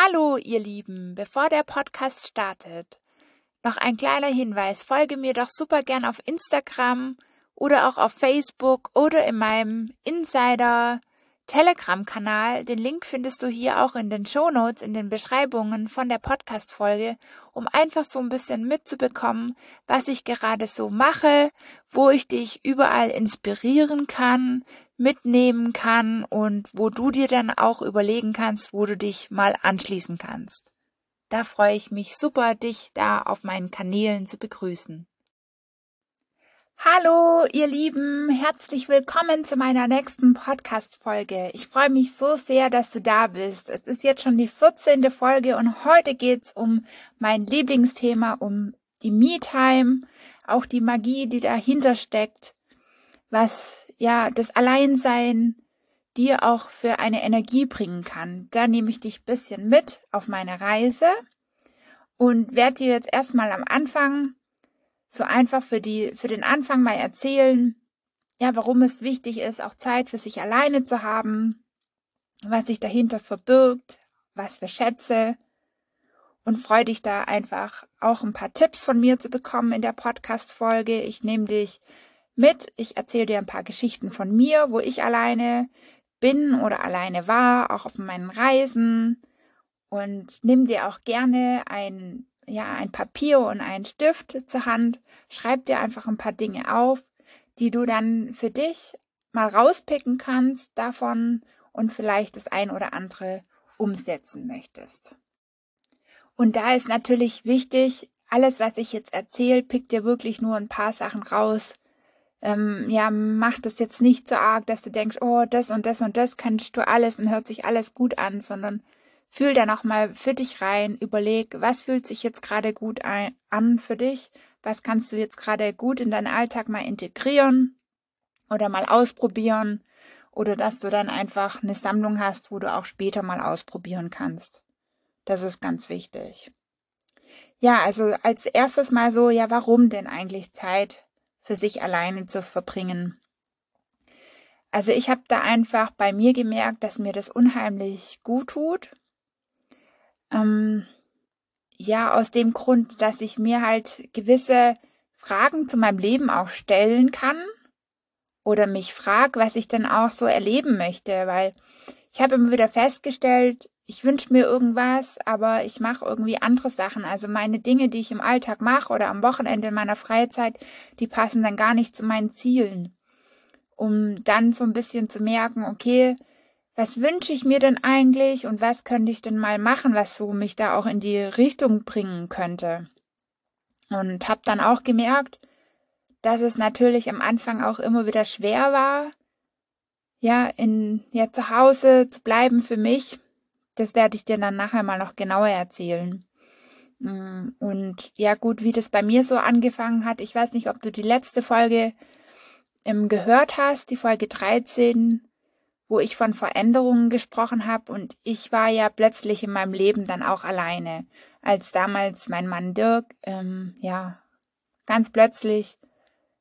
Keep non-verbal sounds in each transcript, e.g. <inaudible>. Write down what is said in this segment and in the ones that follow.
Hallo, ihr Lieben, bevor der Podcast startet. Noch ein kleiner Hinweis, folge mir doch super gern auf Instagram oder auch auf Facebook oder in meinem Insider Telegram-Kanal. Den Link findest du hier auch in den Shownotes, in den Beschreibungen von der Podcast-Folge, um einfach so ein bisschen mitzubekommen, was ich gerade so mache, wo ich dich überall inspirieren kann, mitnehmen kann und wo du dir dann auch überlegen kannst, wo du dich mal anschließen kannst. Da freue ich mich super, dich da auf meinen Kanälen zu begrüßen. Hallo, ihr Lieben, herzlich willkommen zu meiner nächsten Podcast-Folge. Ich freue mich so sehr, dass du da bist. Es ist jetzt schon die 14. Folge und heute geht's um mein Lieblingsthema, um die Me-Time, auch die Magie, die dahinter steckt, was ja das Alleinsein dir auch für eine Energie bringen kann. Da nehme ich dich bisschen mit auf meine Reise und werde dir jetzt erstmal am Anfang so einfach für die, für den Anfang mal erzählen, ja, warum es wichtig ist, auch Zeit für sich alleine zu haben, was sich dahinter verbirgt, was für Schätze und freue dich da einfach auch ein paar Tipps von mir zu bekommen in der Podcast-Folge. Ich nehme dich mit. Ich erzähle dir ein paar Geschichten von mir, wo ich alleine bin oder alleine war, auch auf meinen Reisen und nimm dir auch gerne ein, ja, ein Papier und einen Stift zur Hand. Schreib dir einfach ein paar Dinge auf, die du dann für dich mal rauspicken kannst davon und vielleicht das ein oder andere umsetzen möchtest. Und da ist natürlich wichtig, alles, was ich jetzt erzähle, pick dir wirklich nur ein paar Sachen raus, ähm, ja, mach das jetzt nicht so arg, dass du denkst, oh, das und das und das kannst du alles und hört sich alles gut an, sondern fühl da nochmal für dich rein, überleg, was fühlt sich jetzt gerade gut an für dich, was kannst du jetzt gerade gut in deinen Alltag mal integrieren oder mal ausprobieren oder dass du dann einfach eine Sammlung hast, wo du auch später mal ausprobieren kannst. Das ist ganz wichtig. Ja, also als erstes mal so, ja, warum denn eigentlich Zeit für sich alleine zu verbringen. Also ich habe da einfach bei mir gemerkt, dass mir das unheimlich gut tut. Ähm, ja, aus dem Grund, dass ich mir halt gewisse Fragen zu meinem Leben auch stellen kann oder mich frage, was ich dann auch so erleben möchte, weil ich habe immer wieder festgestellt, ich wünsche mir irgendwas, aber ich mache irgendwie andere Sachen. Also meine Dinge, die ich im Alltag mache oder am Wochenende in meiner Freizeit, die passen dann gar nicht zu meinen Zielen. Um dann so ein bisschen zu merken, okay, was wünsche ich mir denn eigentlich und was könnte ich denn mal machen, was so mich da auch in die Richtung bringen könnte. Und habe dann auch gemerkt, dass es natürlich am Anfang auch immer wieder schwer war, ja, in ja zu Hause zu bleiben für mich, das werde ich dir dann nachher mal noch genauer erzählen. Mm, und ja gut, wie das bei mir so angefangen hat, ich weiß nicht, ob du die letzte Folge ähm, gehört hast, die Folge 13, wo ich von Veränderungen gesprochen habe und ich war ja plötzlich in meinem Leben dann auch alleine, als damals mein Mann Dirk, ähm, ja, ganz plötzlich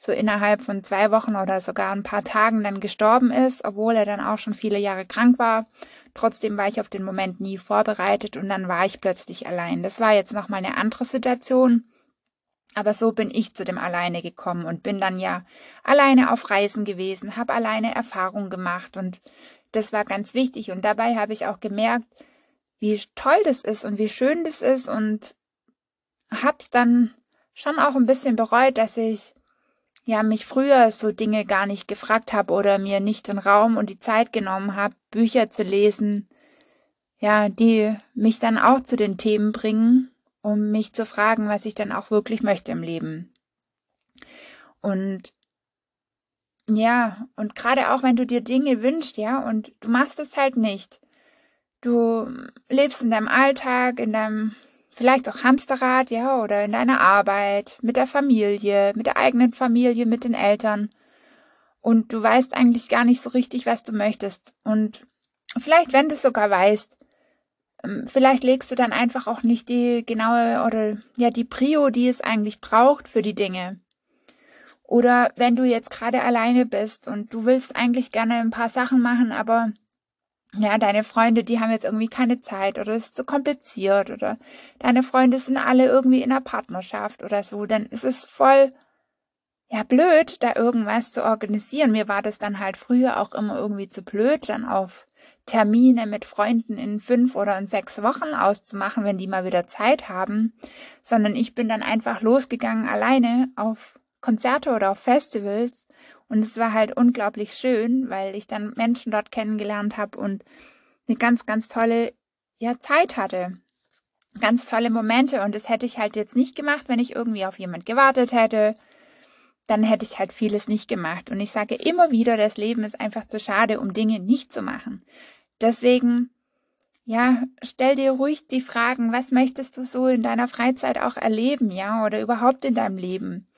so innerhalb von zwei Wochen oder sogar ein paar Tagen dann gestorben ist, obwohl er dann auch schon viele Jahre krank war Trotzdem war ich auf den Moment nie vorbereitet und dann war ich plötzlich allein. Das war jetzt nochmal eine andere Situation. Aber so bin ich zu dem Alleine gekommen und bin dann ja alleine auf Reisen gewesen, habe alleine Erfahrungen gemacht und das war ganz wichtig. Und dabei habe ich auch gemerkt, wie toll das ist und wie schön das ist und hab's dann schon auch ein bisschen bereut, dass ich ja mich früher so Dinge gar nicht gefragt habe oder mir nicht den Raum und die Zeit genommen habe, Bücher zu lesen, ja, die mich dann auch zu den Themen bringen, um mich zu fragen, was ich dann auch wirklich möchte im Leben. Und ja, und gerade auch wenn du dir Dinge wünschst, ja, und du machst es halt nicht. Du lebst in deinem Alltag, in deinem vielleicht auch Hamsterrad, ja, oder in deiner Arbeit, mit der Familie, mit der eigenen Familie, mit den Eltern. Und du weißt eigentlich gar nicht so richtig, was du möchtest. Und vielleicht, wenn du es sogar weißt, ähm, vielleicht legst du dann einfach auch nicht die genaue oder ja, die Prio, die es eigentlich braucht für die Dinge. Oder wenn du jetzt gerade alleine bist und du willst eigentlich gerne ein paar Sachen machen, aber ja, deine Freunde, die haben jetzt irgendwie keine Zeit oder es ist zu kompliziert oder deine Freunde sind alle irgendwie in einer Partnerschaft oder so, dann ist es voll, ja, blöd, da irgendwas zu organisieren. Mir war das dann halt früher auch immer irgendwie zu blöd, dann auf Termine mit Freunden in fünf oder in sechs Wochen auszumachen, wenn die mal wieder Zeit haben, sondern ich bin dann einfach losgegangen alleine auf Konzerte oder auf Festivals und es war halt unglaublich schön, weil ich dann Menschen dort kennengelernt habe und eine ganz, ganz tolle ja, Zeit hatte. Ganz tolle Momente. Und das hätte ich halt jetzt nicht gemacht, wenn ich irgendwie auf jemand gewartet hätte. Dann hätte ich halt vieles nicht gemacht. Und ich sage immer wieder, das Leben ist einfach zu schade, um Dinge nicht zu machen. Deswegen, ja, stell dir ruhig die Fragen, was möchtest du so in deiner Freizeit auch erleben, ja, oder überhaupt in deinem Leben?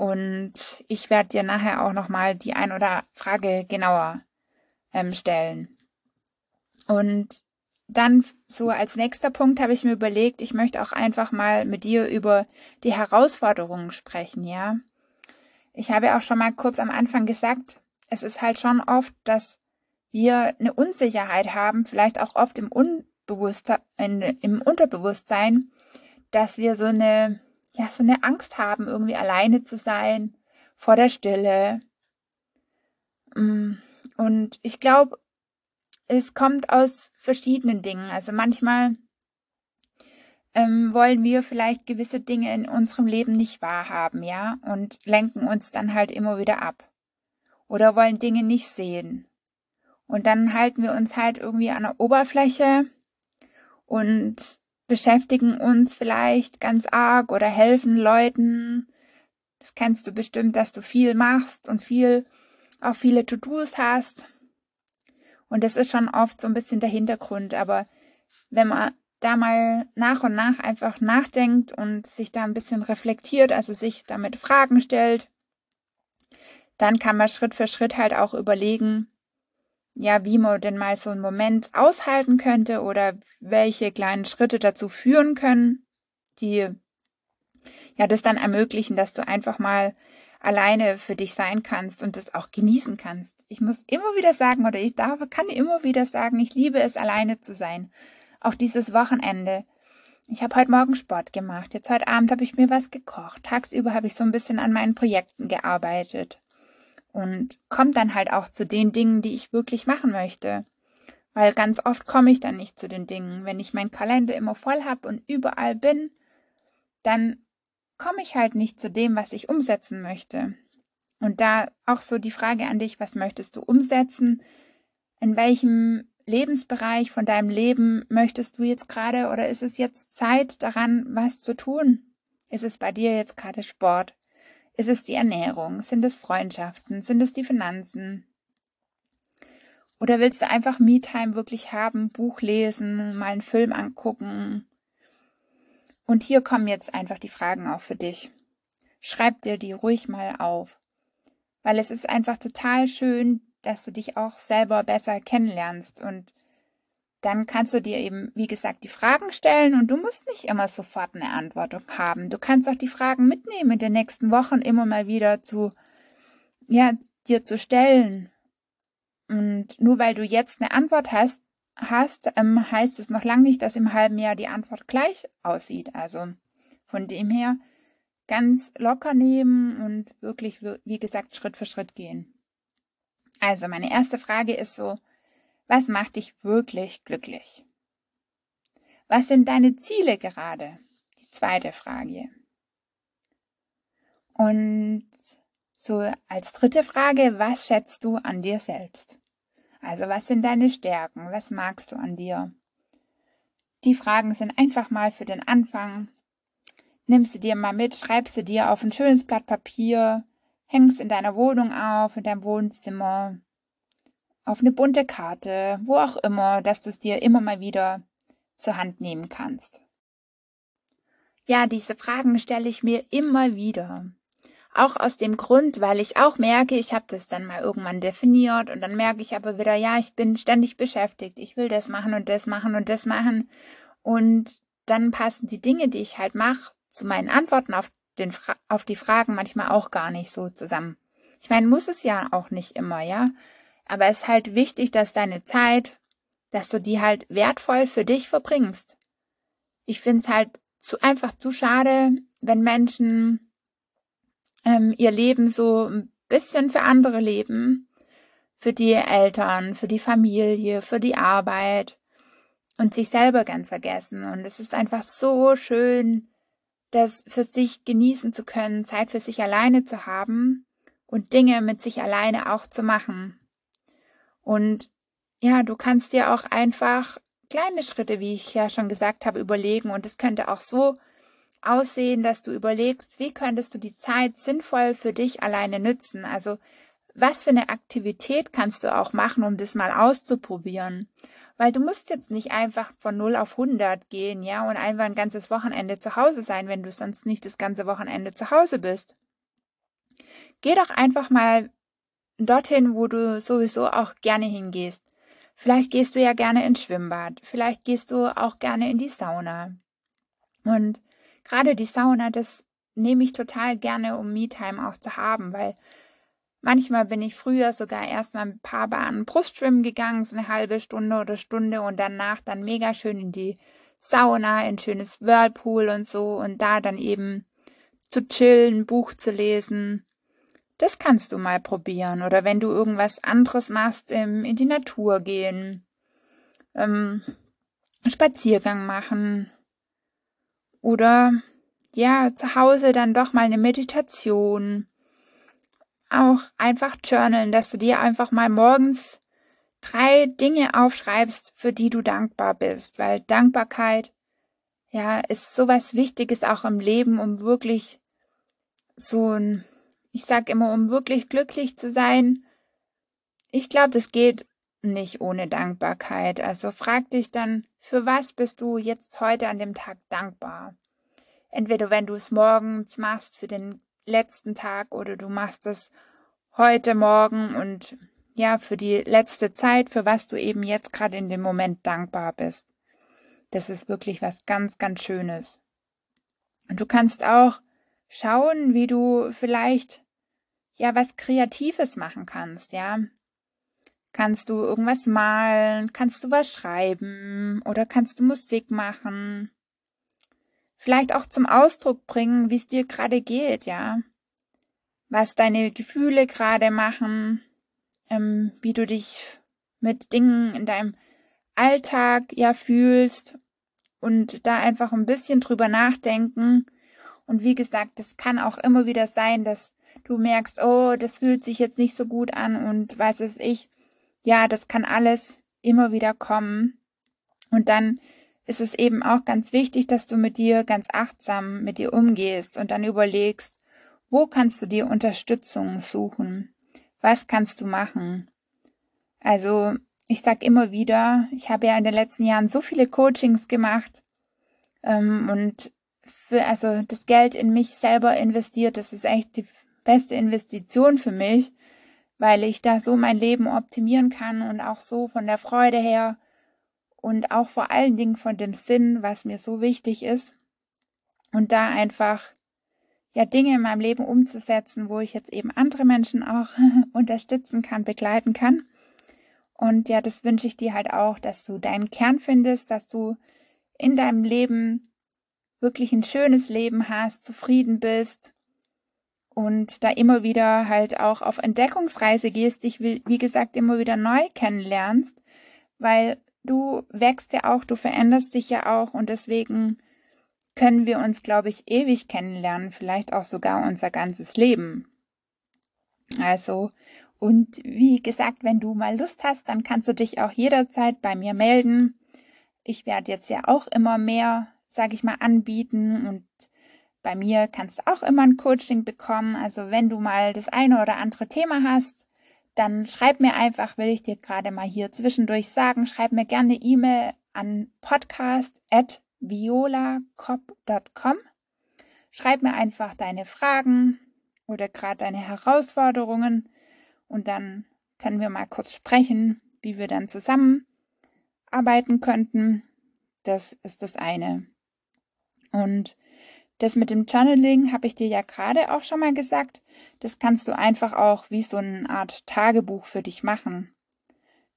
Und ich werde dir nachher auch nochmal die ein oder Frage genauer ähm, stellen. Und dann so als nächster Punkt habe ich mir überlegt, ich möchte auch einfach mal mit dir über die Herausforderungen sprechen, ja. Ich habe auch schon mal kurz am Anfang gesagt, es ist halt schon oft, dass wir eine Unsicherheit haben, vielleicht auch oft im Unbewusstsein, im Unterbewusstsein, dass wir so eine ja, so eine Angst haben, irgendwie alleine zu sein, vor der Stille. Mm, und ich glaube, es kommt aus verschiedenen Dingen. Also manchmal ähm, wollen wir vielleicht gewisse Dinge in unserem Leben nicht wahrhaben, ja, und lenken uns dann halt immer wieder ab. Oder wollen Dinge nicht sehen. Und dann halten wir uns halt irgendwie an der Oberfläche und beschäftigen uns vielleicht ganz arg oder helfen Leuten. Das kennst du bestimmt, dass du viel machst und viel, auch viele To-Dos hast. Und das ist schon oft so ein bisschen der Hintergrund. Aber wenn man da mal nach und nach einfach nachdenkt und sich da ein bisschen reflektiert, also sich damit Fragen stellt, dann kann man Schritt für Schritt halt auch überlegen, ja, wie man denn mal so einen Moment aushalten könnte oder welche kleinen Schritte dazu führen können, die ja das dann ermöglichen, dass du einfach mal alleine für dich sein kannst und das auch genießen kannst. Ich muss immer wieder sagen, oder ich darf, kann immer wieder sagen, ich liebe es, alleine zu sein. Auch dieses Wochenende. Ich habe heute Morgen Sport gemacht. Jetzt heute Abend habe ich mir was gekocht. Tagsüber habe ich so ein bisschen an meinen Projekten gearbeitet und komme dann halt auch zu den Dingen, die ich wirklich machen möchte. Weil ganz oft komme ich dann nicht zu den Dingen. Wenn ich meinen Kalender immer voll habe und überall bin, dann komme ich halt nicht zu dem, was ich umsetzen möchte. Und da auch so die Frage an dich, was möchtest du umsetzen? In welchem Lebensbereich von deinem Leben möchtest du jetzt gerade oder ist es jetzt Zeit daran, was zu tun? Ist es bei dir jetzt gerade Sport? Ist es die Ernährung? Sind es Freundschaften? Sind es die Finanzen? Oder willst du einfach Me-Time wirklich haben, Buch lesen, mal einen Film angucken? Und hier kommen jetzt einfach die Fragen auch für dich. Schreib dir die ruhig mal auf. Weil es ist einfach total schön, dass du dich auch selber besser kennenlernst und dann kannst du dir eben, wie gesagt, die Fragen stellen und du musst nicht immer sofort eine Antwort haben. Du kannst auch die Fragen mitnehmen in den nächsten Wochen immer mal wieder zu, ja, dir zu stellen. Und nur weil du jetzt eine Antwort hast, hast, ähm, heißt es noch lange nicht, dass im halben Jahr die Antwort gleich aussieht. Also von dem her ganz locker nehmen und wirklich, wie gesagt, Schritt für Schritt gehen. Also meine erste Frage ist so, was macht dich wirklich glücklich? Was sind deine Ziele gerade? Die zweite Frage. Und so als dritte Frage, was schätzt du an dir selbst? Also was sind deine Stärken? Was magst du an dir? Die Fragen sind einfach mal für den Anfang. Nimm sie dir mal mit, schreib sie dir auf ein schönes Blatt Papier, hängst in deiner Wohnung auf, in deinem Wohnzimmer, auf eine bunte Karte, wo auch immer, dass du es dir immer mal wieder zur Hand nehmen kannst. Ja, diese Fragen stelle ich mir immer wieder. Auch aus dem Grund, weil ich auch merke, ich habe das dann mal irgendwann definiert und dann merke ich aber wieder, ja, ich bin ständig beschäftigt. Ich will das machen und das machen und das machen. Und dann passen die Dinge, die ich halt mache, zu meinen Antworten auf, den, auf die Fragen manchmal auch gar nicht so zusammen. Ich meine, muss es ja auch nicht immer, ja. Aber es ist halt wichtig, dass deine Zeit dass du die halt wertvoll für dich verbringst. Ich finde es halt zu, einfach zu schade, wenn Menschen ähm, ihr Leben so ein bisschen für andere leben, für die Eltern, für die Familie, für die Arbeit und sich selber ganz vergessen. Und es ist einfach so schön, das für sich genießen zu können, Zeit für sich alleine zu haben und Dinge mit sich alleine auch zu machen. Und ja, du kannst dir auch einfach kleine Schritte, wie ich ja schon gesagt habe, überlegen. Und es könnte auch so aussehen, dass du überlegst, wie könntest du die Zeit sinnvoll für dich alleine nützen? Also, was für eine Aktivität kannst du auch machen, um das mal auszuprobieren? Weil du musst jetzt nicht einfach von 0 auf 100 gehen, ja, und einfach ein ganzes Wochenende zu Hause sein, wenn du sonst nicht das ganze Wochenende zu Hause bist. Geh doch einfach mal dorthin, wo du sowieso auch gerne hingehst. Vielleicht gehst du ja gerne ins Schwimmbad, vielleicht gehst du auch gerne in die Sauna. Und gerade die Sauna, das nehme ich total gerne, um Me-Time auch zu haben, weil manchmal bin ich früher sogar erst mal ein paar Bahnen Brustschwimmen gegangen, so eine halbe Stunde oder Stunde und danach dann mega schön in die Sauna, ein schönes Whirlpool und so und da dann eben zu chillen, Buch zu lesen. Das kannst du mal probieren. Oder wenn du irgendwas anderes machst, ähm, in die Natur gehen, ähm, Spaziergang machen, oder ja, zu Hause dann doch mal eine Meditation. Auch einfach journalen, dass du dir einfach mal morgens drei Dinge aufschreibst, für die du dankbar bist, weil Dankbarkeit ja ist sowas Wichtiges auch im Leben, um wirklich so ein, ich sag immer, um wirklich glücklich zu sein. Ich glaube, das geht nicht ohne Dankbarkeit. Also frag dich dann, für was bist du jetzt heute an dem Tag dankbar? Entweder wenn du es morgens machst für den letzten Tag oder du machst es heute Morgen und ja, für die letzte Zeit, für was du eben jetzt gerade in dem Moment dankbar bist. Das ist wirklich was ganz, ganz Schönes. Und du kannst auch schauen, wie du vielleicht ja was Kreatives machen kannst, ja. Kannst du irgendwas malen? Kannst du was schreiben? Oder kannst du Musik machen? Vielleicht auch zum Ausdruck bringen, wie es dir gerade geht, ja. Was deine Gefühle gerade machen, ähm, wie du dich mit Dingen in deinem Alltag ja fühlst und da einfach ein bisschen drüber nachdenken. Und wie gesagt, es kann auch immer wieder sein, dass du merkst, oh, das fühlt sich jetzt nicht so gut an und weiß es ich, ja, das kann alles immer wieder kommen. Und dann ist es eben auch ganz wichtig, dass du mit dir ganz achtsam mit dir umgehst und dann überlegst, wo kannst du dir Unterstützung suchen? Was kannst du machen? Also, ich sag immer wieder, ich habe ja in den letzten Jahren so viele Coachings gemacht ähm, und für also das Geld in mich selber investiert. Das ist echt die beste Investition für mich, weil ich da so mein Leben optimieren kann und auch so von der Freude her und auch vor allen Dingen von dem Sinn, was mir so wichtig ist. Und da einfach ja Dinge in meinem Leben umzusetzen, wo ich jetzt eben andere Menschen auch <laughs> unterstützen kann, begleiten kann. Und ja, das wünsche ich dir halt auch, dass du deinen Kern findest, dass du in deinem Leben wirklich ein schönes Leben hast, zufrieden bist und da immer wieder halt auch auf Entdeckungsreise gehst, dich wie gesagt immer wieder neu kennenlernst, weil du wächst ja auch, du veränderst dich ja auch und deswegen können wir uns, glaube ich, ewig kennenlernen, vielleicht auch sogar unser ganzes Leben. Also, und wie gesagt, wenn du mal Lust hast, dann kannst du dich auch jederzeit bei mir melden. Ich werde jetzt ja auch immer mehr, sage ich mal, anbieten und bei mir kannst du auch immer ein Coaching bekommen. Also wenn du mal das eine oder andere Thema hast, dann schreib mir einfach, will ich dir gerade mal hier zwischendurch sagen, schreib mir gerne E-Mail an podcast@violacop.com. Schreib mir einfach deine Fragen oder gerade deine Herausforderungen und dann können wir mal kurz sprechen, wie wir dann zusammen arbeiten könnten. Das ist das eine. Und das mit dem Channeling habe ich dir ja gerade auch schon mal gesagt. Das kannst du einfach auch wie so eine Art Tagebuch für dich machen.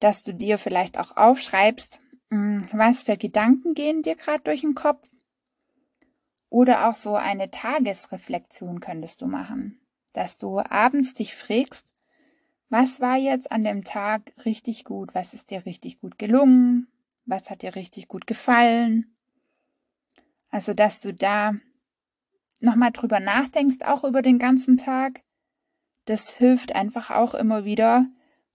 dass du dir vielleicht auch aufschreibst, hm, was für Gedanken gehen dir gerade durch den Kopf. Oder auch so eine Tagesreflexion könntest du machen, dass du abends dich fragst, was war jetzt an dem Tag richtig gut? Was ist dir richtig gut gelungen? Was hat dir richtig gut gefallen? Also, dass du da nochmal drüber nachdenkst, auch über den ganzen Tag. Das hilft einfach auch immer wieder,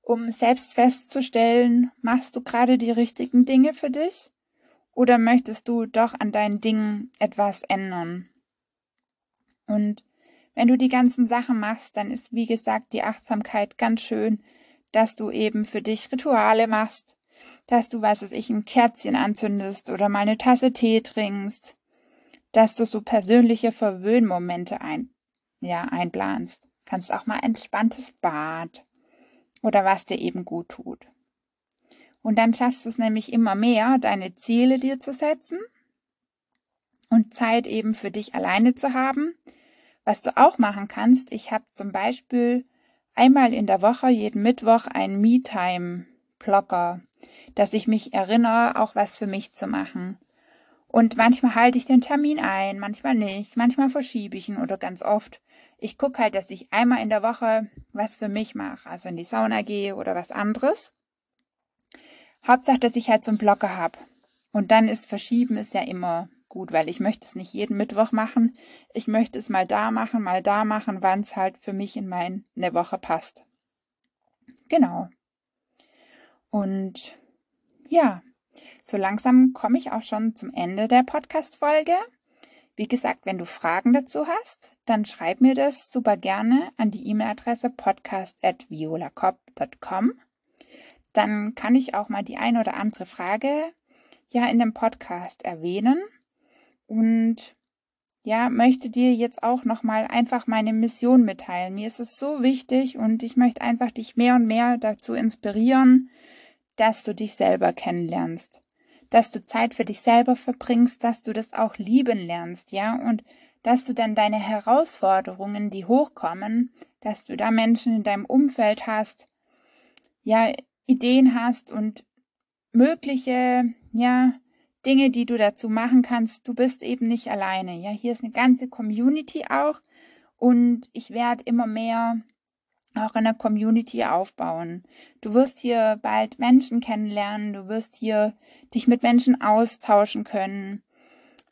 um selbst festzustellen, machst du gerade die richtigen Dinge für dich? Oder möchtest du doch an deinen Dingen etwas ändern? Und wenn du die ganzen Sachen machst, dann ist, wie gesagt, die Achtsamkeit ganz schön, dass du eben für dich Rituale machst, dass du, was weiß ich, ein Kerzchen anzündest oder mal eine Tasse Tee trinkst, dass du so persönliche Verwöhnmomente ein, ja, einplanst. Kannst auch mal entspanntes Bad oder was dir eben gut tut. Und dann schaffst du es nämlich immer mehr, deine Ziele dir zu setzen und Zeit eben für dich alleine zu haben, was du auch machen kannst, ich habe zum Beispiel einmal in der Woche, jeden Mittwoch, einen Me-Time-Blogger, dass ich mich erinnere, auch was für mich zu machen. Und manchmal halte ich den Termin ein, manchmal nicht, manchmal verschiebe ich ihn oder ganz oft. Ich gucke halt, dass ich einmal in der Woche was für mich mache, also in die Sauna gehe oder was anderes. Hauptsache, dass ich halt so einen Blocker habe. Und dann ist Verschieben ist ja immer gut, weil ich möchte es nicht jeden Mittwoch machen. Ich möchte es mal da machen, mal da machen, wann es halt für mich in meine Woche passt. Genau. Und ja, so langsam komme ich auch schon zum Ende der Podcast-Folge. Wie gesagt, wenn du Fragen dazu hast, dann schreib mir das super gerne an die E-Mail-Adresse podcast.violacop.com. Dann kann ich auch mal die eine oder andere Frage ja in dem Podcast erwähnen und ja, möchte dir jetzt auch nochmal einfach meine Mission mitteilen. Mir ist es so wichtig und ich möchte einfach dich mehr und mehr dazu inspirieren, dass du dich selber kennenlernst, dass du Zeit für dich selber verbringst, dass du das auch lieben lernst, ja, und dass du dann deine Herausforderungen, die hochkommen, dass du da Menschen in deinem Umfeld hast, ja, Ideen hast und mögliche, ja, Dinge, die du dazu machen kannst. Du bist eben nicht alleine. Ja, hier ist eine ganze Community auch und ich werde immer mehr auch in der Community aufbauen. Du wirst hier bald Menschen kennenlernen, du wirst hier dich mit Menschen austauschen können.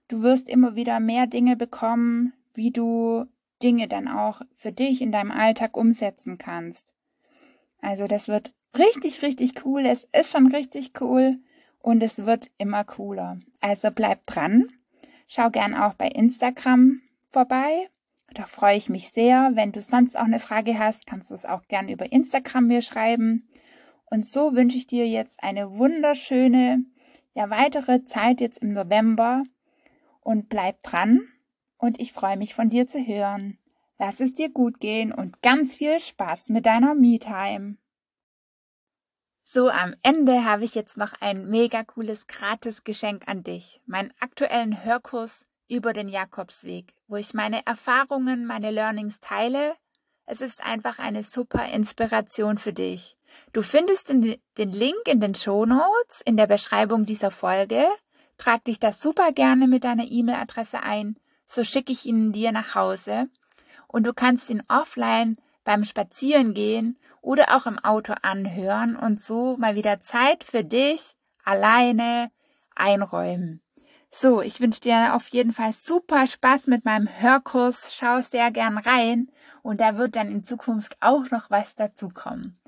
Du wirst immer wieder mehr Dinge bekommen, wie du Dinge dann auch für dich in deinem Alltag umsetzen kannst. Also das wird richtig, richtig cool. Es ist schon richtig cool und es wird immer cooler. Also bleib dran. Schau gern auch bei Instagram vorbei. Da freue ich mich sehr. Wenn du sonst auch eine Frage hast, kannst du es auch gern über Instagram mir schreiben. Und so wünsche ich dir jetzt eine wunderschöne, ja, weitere Zeit jetzt im November. Und bleib dran. Und ich freue mich von dir zu hören. Lass es dir gut gehen und ganz viel Spaß mit deiner Me-Time. So, am Ende habe ich jetzt noch ein mega cooles Gratis-Geschenk an dich. Meinen aktuellen Hörkurs über den Jakobsweg, wo ich meine Erfahrungen, meine Learnings teile. Es ist einfach eine super Inspiration für dich. Du findest den, Link in den Show Notes in der Beschreibung dieser Folge. Trag dich da super gerne mit deiner E-Mail-Adresse ein. So schicke ich ihn dir nach Hause. Und du kannst ihn offline beim Spazierengehen oder auch im Auto anhören und so mal wieder Zeit für dich alleine einräumen. So, ich wünsche dir auf jeden Fall super Spaß mit meinem Hörkurs. Schau sehr gern rein und da wird dann in Zukunft auch noch was dazukommen.